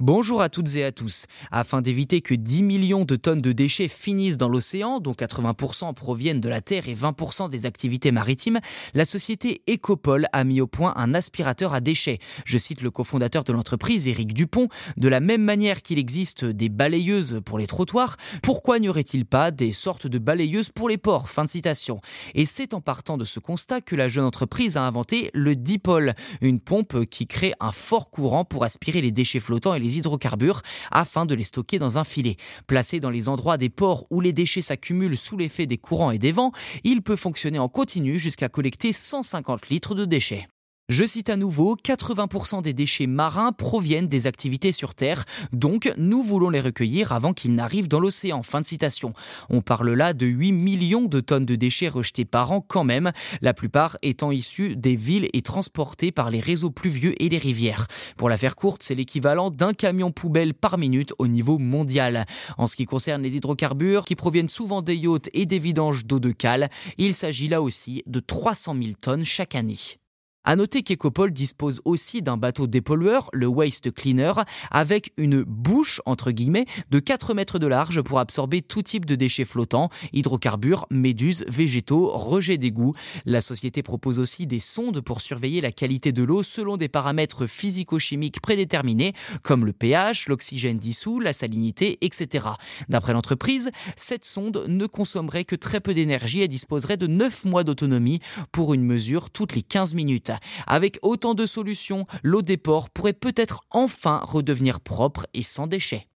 Bonjour à toutes et à tous. Afin d'éviter que 10 millions de tonnes de déchets finissent dans l'océan, dont 80% proviennent de la Terre et 20% des activités maritimes, la société Ecopol a mis au point un aspirateur à déchets. Je cite le cofondateur de l'entreprise, Éric Dupont, de la même manière qu'il existe des balayeuses pour les trottoirs, pourquoi n'y aurait-il pas des sortes de balayeuses pour les ports? Et c'est en partant de ce constat que la jeune entreprise a inventé le Dipol, une pompe qui crée un fort courant pour aspirer les déchets flottants les hydrocarbures afin de les stocker dans un filet. Placé dans les endroits des ports où les déchets s'accumulent sous l'effet des courants et des vents, il peut fonctionner en continu jusqu'à collecter 150 litres de déchets. Je cite à nouveau, 80% des déchets marins proviennent des activités sur Terre, donc nous voulons les recueillir avant qu'ils n'arrivent dans l'océan. Fin de citation. On parle là de 8 millions de tonnes de déchets rejetés par an quand même, la plupart étant issus des villes et transportés par les réseaux pluvieux et les rivières. Pour la faire courte, c'est l'équivalent d'un camion poubelle par minute au niveau mondial. En ce qui concerne les hydrocarbures, qui proviennent souvent des yachts et des vidanges d'eau de cale, il s'agit là aussi de 300 000 tonnes chaque année. À noter qu'Ecopol dispose aussi d'un bateau dépollueur, le Waste Cleaner, avec une bouche, entre guillemets, de 4 mètres de large pour absorber tout type de déchets flottants, hydrocarbures, méduses, végétaux, rejets d'égouts. La société propose aussi des sondes pour surveiller la qualité de l'eau selon des paramètres physico-chimiques prédéterminés, comme le pH, l'oxygène dissous, la salinité, etc. D'après l'entreprise, cette sonde ne consommerait que très peu d'énergie et disposerait de 9 mois d'autonomie pour une mesure toutes les 15 minutes. Avec autant de solutions, l'eau des ports pourrait peut-être enfin redevenir propre et sans déchets.